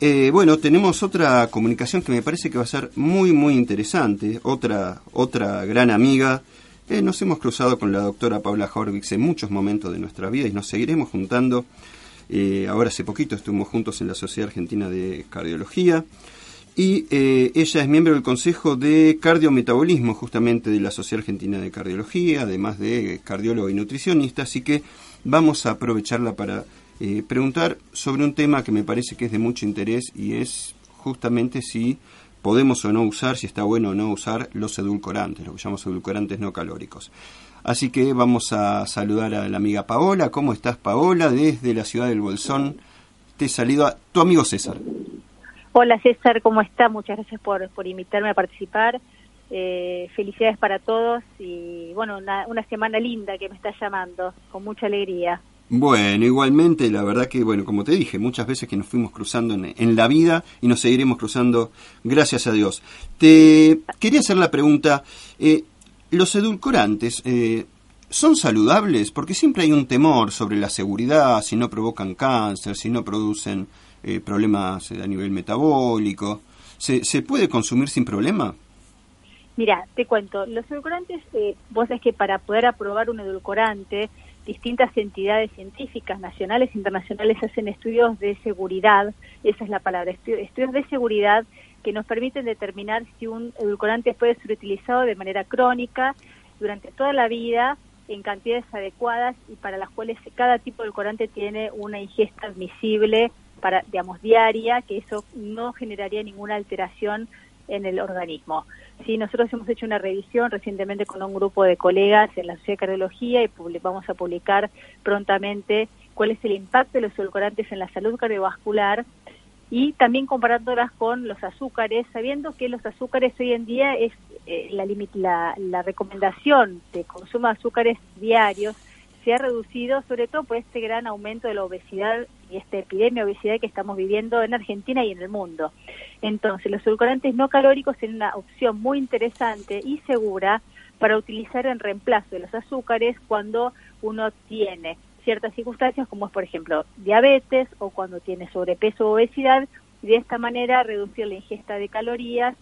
Eh, bueno, tenemos otra comunicación que me parece que va a ser muy, muy interesante. Otra, otra gran amiga. Eh, nos hemos cruzado con la doctora Paula Horvix en muchos momentos de nuestra vida y nos seguiremos juntando. Eh, ahora hace poquito estuvimos juntos en la Sociedad Argentina de Cardiología. Y ella es miembro del Consejo de Cardiometabolismo, justamente de la Sociedad Argentina de Cardiología, además de cardiólogo y nutricionista. Así que vamos a aprovecharla para eh, preguntar sobre un tema que me parece que es de mucho interés y es justamente si podemos o no usar, si está bueno o no usar los edulcorantes, lo que llamamos edulcorantes no calóricos. Así que vamos a saludar a la amiga Paola. ¿Cómo estás, Paola? Desde la ciudad del Bolsón te saluda tu amigo César. Hola, César, ¿cómo está? Muchas gracias por, por invitarme a participar. Eh, felicidades para todos y, bueno, una, una semana linda que me está llamando, con mucha alegría. Bueno, igualmente, la verdad que, bueno, como te dije, muchas veces que nos fuimos cruzando en, la vida y nos seguiremos cruzando, gracias a Dios. Te quería hacer la pregunta, eh, ¿los edulcorantes eh, son saludables? Porque siempre hay un temor sobre la seguridad, si no provocan cáncer, si no producen eh, problemas a nivel metabólico. ¿Se, ¿Se puede consumir sin problema? Mira, te cuento, los edulcorantes, vos sabés que para poder aprobar un edulcorante, distintas entidades científicas nacionales e internacionales hacen estudios de seguridad, esa es la palabra, estudios de seguridad que nos permiten determinar si un edulcorante puede ser utilizado de manera crónica durante toda la vida en cantidades adecuadas y para las cuales cada tipo de edulcorante tiene una ingesta admisible para digamos diaria, que eso no generaría ninguna alteración en el organismo. Sí, nosotros hemos hecho una revisión recientemente con un grupo de colegas en la Sociedad de Cardiología y vamos a publicar prontamente cuál es el impacto de los edulcorantes en la salud cardiovascular y también comparándolas con los azúcares, sabiendo que los azúcares hoy en día es eh, la, la, la recomendación de consumo de azúcares diarios se ha reducido sobre todo por este gran aumento de la obesidad y esta epidemia de obesidad que estamos viviendo en Argentina y en el mundo. Entonces, los edulcorantes no calóricos son una opción muy interesante y segura para utilizar en reemplazo de los azúcares cuando uno tiene ciertas circunstancias como es, por ejemplo, diabetes o cuando tiene sobrepeso o obesidad, y de esta manera reducir la ingesta de calorías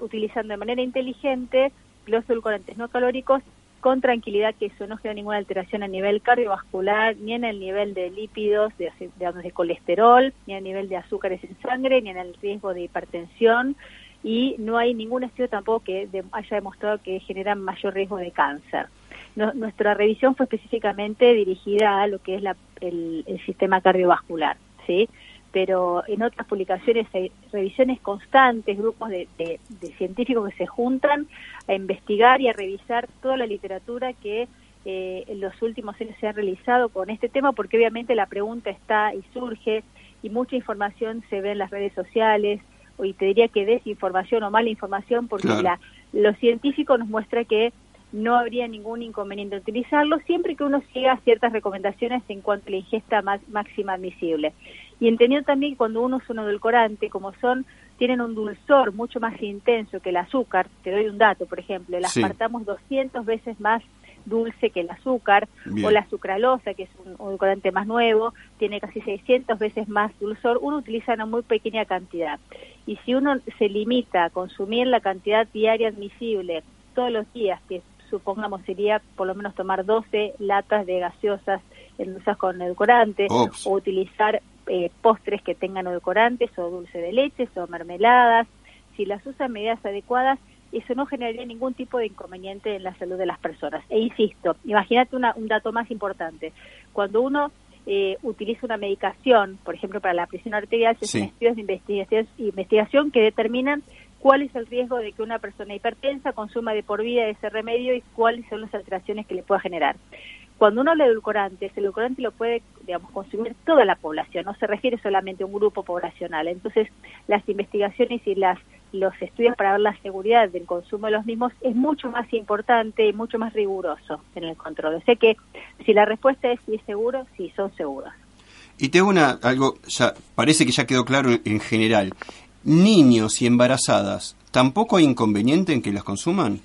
utilizando de manera inteligente los edulcorantes no calóricos con tranquilidad que eso no genera ninguna alteración a nivel cardiovascular, ni en el nivel de lípidos, de, de, colesterol, ni a nivel de azúcares en sangre, ni en el riesgo de hipertensión, y no hay ningún estudio tampoco que haya demostrado que generan mayor riesgo de cáncer. nuestra revisión fue específicamente dirigida a lo que es la, el, el sistema cardiovascular, ¿sí? Pero en otras publicaciones hay revisiones constantes, grupos de, científicos que se juntan a investigar y a revisar toda la literatura que eh, en los últimos años se ha realizado con este tema, porque obviamente la pregunta está y surge y mucha información se ve en las redes sociales, y te diría que desinformación o mala información, porque la, lo científico nos muestra que no habría ningún inconveniente en utilizarlo siempre que uno siga ciertas recomendaciones en cuanto a la ingesta más, máxima admisible. Y entendiendo también que cuando uno usa un edulcorante, como son, tienen un dulzor mucho más intenso que el azúcar, te doy un dato, por ejemplo, el aspartamo es 200 veces más dulce que el azúcar, o la sucralosa, que es un edulcorante más nuevo, tiene casi 600 veces más dulzor, uno utiliza una muy pequeña cantidad. Y si uno se limita a consumir la cantidad diaria admisible todos los días, que supongamos sería por lo menos tomar 12 latas de gaseosas endulzadas con edulcorante o utilizar eh, postres que tengan edulcorantes o dulce de leche o mermeladas. Si las usan medidas adecuadas, eso no generaría ningún tipo de inconveniente en la salud de las personas. E insisto, imagínate un dato más importante. Cuando uno eh, utiliza una medicación, por ejemplo, para la presión arterial, se hacen estudios de investigación, investigación que determinan cuál es el riesgo de que una persona hipertensa consuma de por vida ese remedio y cuáles son las alteraciones que le pueda generar. cuando uno habla de edulcorantes, el edulcorante lo puede, digamos, consumir toda la población, no se refiere solamente a un grupo poblacional. Entonces, las investigaciones y las los estudios para ver la seguridad del consumo de los mismos es mucho más importante y mucho más riguroso en el control. Sé que si la respuesta es si es seguro, sí, son seguros. Y tengo una, algo, ya parece que ya quedó claro en general. Niños y embarazadas, ¿tampoco hay inconveniente en que las consuman?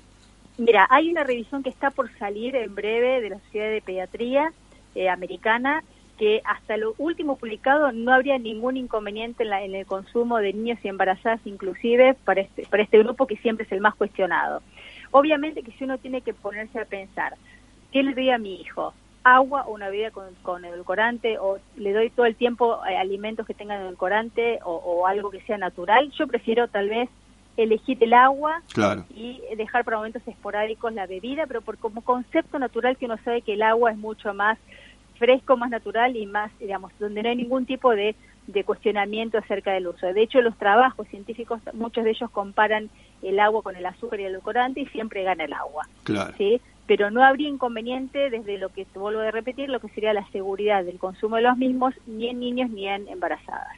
Mira, hay una revisión que está por salir en breve de la Sociedad de Pediatría eh, Americana que hasta lo último publicado no habría ningún inconveniente en, la, en, el consumo de niños y embarazadas inclusive para este, para este grupo que siempre es el más cuestionado. Obviamente que si uno tiene que ponerse a pensar, ¿qué le doy a mi hijo? Agua o una bebida con, edulcorante o le doy todo el tiempo eh, alimentos que tengan edulcorante o, o, algo que sea natural, yo prefiero tal vez elegir el agua y dejar por momentos esporádicos la bebida, pero por como concepto natural que uno sabe que el agua es mucho más fresco, más natural y más, digamos, donde no hay ningún tipo de, de cuestionamiento acerca del uso. De hecho, los trabajos científicos, muchos de ellos comparan el agua con el azúcar y el edulcorante y siempre gana el agua. Claro. ¿sí? Pero no habría inconveniente desde lo que, te vuelvo a repetir, lo que sería la seguridad del consumo de los mismos, ni en niños ni en embarazadas.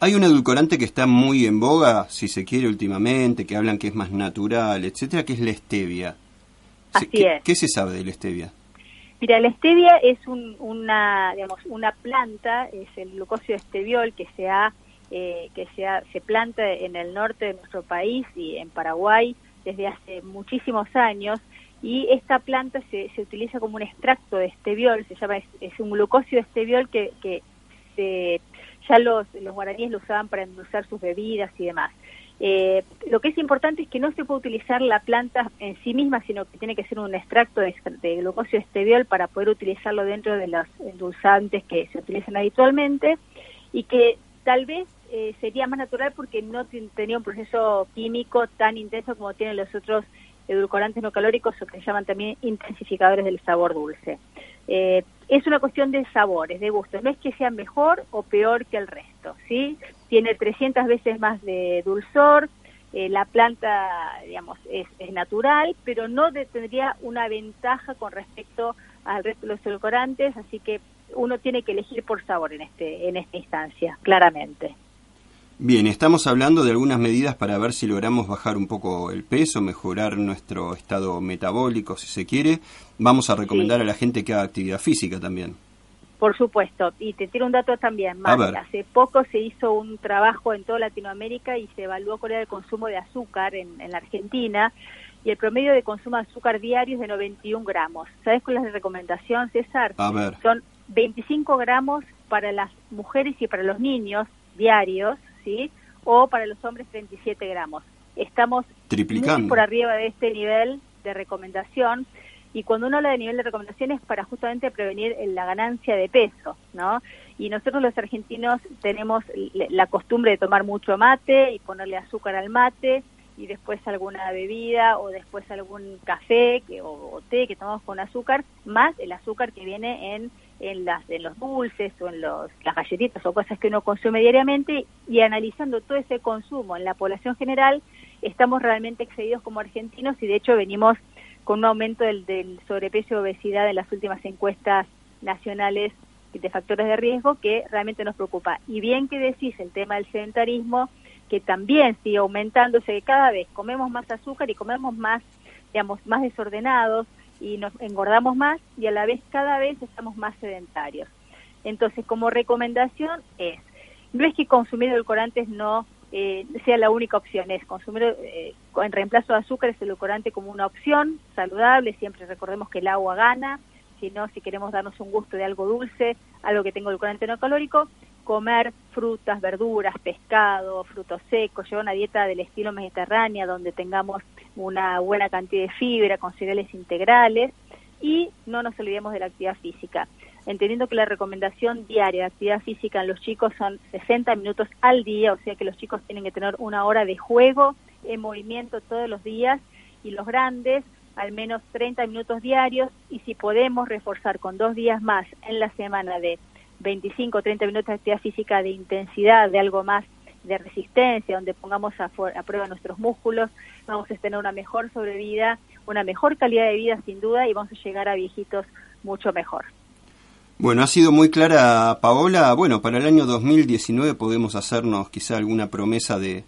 Hay un edulcorante que está muy en boga, si se quiere últimamente, que hablan que es más natural, etcétera, que es la stevia. Así ¿Qué, es. ¿Qué se sabe de la stevia? Mira, la stevia es un, una, digamos, una planta, es el glucosio esteviol que se ha, eh, que se, ha, se planta en el norte de nuestro país y en Paraguay desde hace muchísimos años y esta planta se, se utiliza como un extracto de esteviol, se llama, es, un glucosio esteviol que, que se ya los, los guaraníes lo usaban para endulzar sus bebidas y demás. Eh, lo que es importante es que no se puede utilizar la planta en sí misma, sino que tiene que ser un extracto de, de glucosio esteviol para poder utilizarlo dentro de los endulzantes que se utilizan habitualmente y que tal vez eh, sería más natural porque no tenía un proceso químico tan intenso como tienen los otros edulcorantes no calóricos o que se llaman también intensificadores del sabor dulce. Eh, es una cuestión de sabores, de gustos. No es que sea mejor o peor que el resto, ¿sí? Tiene 300 veces más de dulzor, eh, la planta, digamos, es, natural, pero no tendría una ventaja con respecto al resto de los edulcorantes, así que uno tiene que elegir por sabor en este en esta instancia, claramente. Bien, estamos hablando de algunas medidas para ver si logramos bajar un poco el peso, mejorar nuestro estado metabólico, si se quiere. Vamos a recomendar Sí. a la gente que haga actividad física también. Por supuesto, y te tiro un dato también más. ver. Hace poco se hizo un trabajo en toda Latinoamérica y se evaluó cuál era el consumo de azúcar en, en la Argentina y el promedio de consumo de azúcar diario es de 91 gramos. ¿Sabes cuál es la recomendación, César? A ver, Son 25 gramos para las mujeres y para los niños diarios, ¿sí? O para los hombres 37 gramos. Estamos muy triplicando. por arriba de este nivel de recomendación y cuando uno habla de nivel de recomendación es para justamente prevenir la ganancia de peso, ¿no? Y nosotros los argentinos tenemos la costumbre de tomar mucho mate y ponerle azúcar al mate y después alguna bebida o después algún café que, o, o té que tomamos con azúcar, más el azúcar que viene en, en, las, en los dulces o en los, las galletitas o cosas que uno consume diariamente y analizando todo ese consumo en la población general, estamos realmente excedidos como argentinos y de hecho venimos con un aumento del, del sobrepeso y obesidad en las últimas encuestas nacionales de factores de riesgo que realmente nos preocupa. Y bien que decís el tema del sedentarismo, que también sigue aumentándose, que cada vez comemos más azúcar y comemos más, digamos, más desordenados y nos engordamos más y a la vez cada vez estamos más sedentarios. Entonces, como recomendación es, no es que consumir edulcorantes no eh, sea la única opción, es consumir eh, en reemplazo de azúcar es edulcorante como una opción saludable, siempre recordemos que el agua gana, si no, si queremos darnos un gusto de algo dulce, algo que tenga edulcorante no calórico, comer frutas, verduras, pescado, frutos secos, llevar una dieta del estilo mediterránea donde tengamos una buena cantidad de fibra con cereales integrales y no nos olvidemos de la actividad física. Entendiendo que la recomendación diaria de actividad física en los chicos son 60 minutos al día, o sea que los chicos tienen que tener una hora de juego en movimiento todos los días y los grandes al menos 30 minutos diarios y si podemos reforzar con dos días más en la semana de 25 o 30 minutos de actividad física de intensidad, de algo más de resistencia, donde pongamos a, a, prueba nuestros músculos, vamos a tener una mejor sobrevida, una mejor calidad de vida sin duda y vamos a llegar a viejitos mucho mejor. Bueno, ha sido muy clara Paola. Bueno, para el año 2019 podemos hacernos quizá alguna promesa de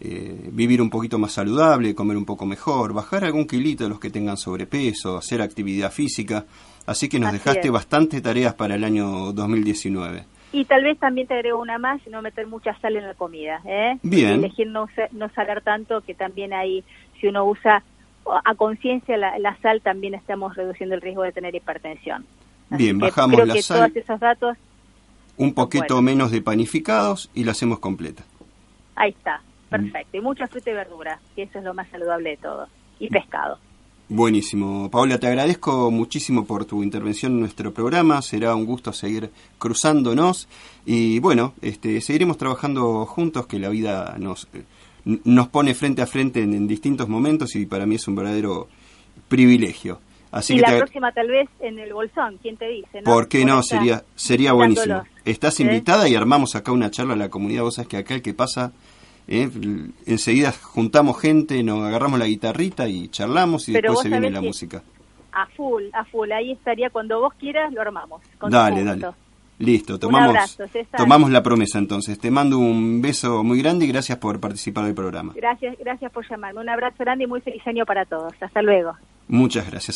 eh, vivir un poquito más saludable, comer un poco mejor, bajar algún kilito de los que tengan sobrepeso, hacer actividad física. Así que nos dejaste bastante tareas para el año 2019. Y tal vez también te agrego una más, no meter mucha sal en la comida. ¿eh? Bien. Elegir no, no salar tanto, que también ahí, si uno usa a conciencia la, la, sal, también estamos reduciendo el riesgo de tener hipertensión. Bien, bajamos creo la que sal. Todos esos datos. Un poquito menos de panificados y la hacemos completa. Ahí está, perfecto. Y mucha fruta y verdura, que eso es lo más saludable de todo. Y pescado. Buenísimo. Paula, te agradezco muchísimo por tu intervención en nuestro programa. Será un gusto seguir cruzándonos. Y bueno, este, seguiremos trabajando juntos, que la vida nos, nos pone frente a frente en, en distintos momentos y para mí es un verdadero privilegio. Así y que la te... próxima tal vez en el bolsón, ¿quién te dice? ¿no? ¿Por qué no? Sería, sería buenísimo. Estás ¿Eh? invitada y armamos acá una charla a la comunidad. Vos sabés que acá el que pasa, eh, enseguida juntamos gente, nos agarramos la guitarrita y charlamos y Pero después se viene la música. A full, a full. Ahí estaría cuando vos quieras, lo armamos. Con Dale, dale. Listo, tomamos, abrazo, tomamos la promesa entonces. Te mando un beso muy grande y gracias por participar del programa. Gracias, gracias por llamarme. Un abrazo grande y muy feliz año para todos. Hasta luego. Muchas gracias.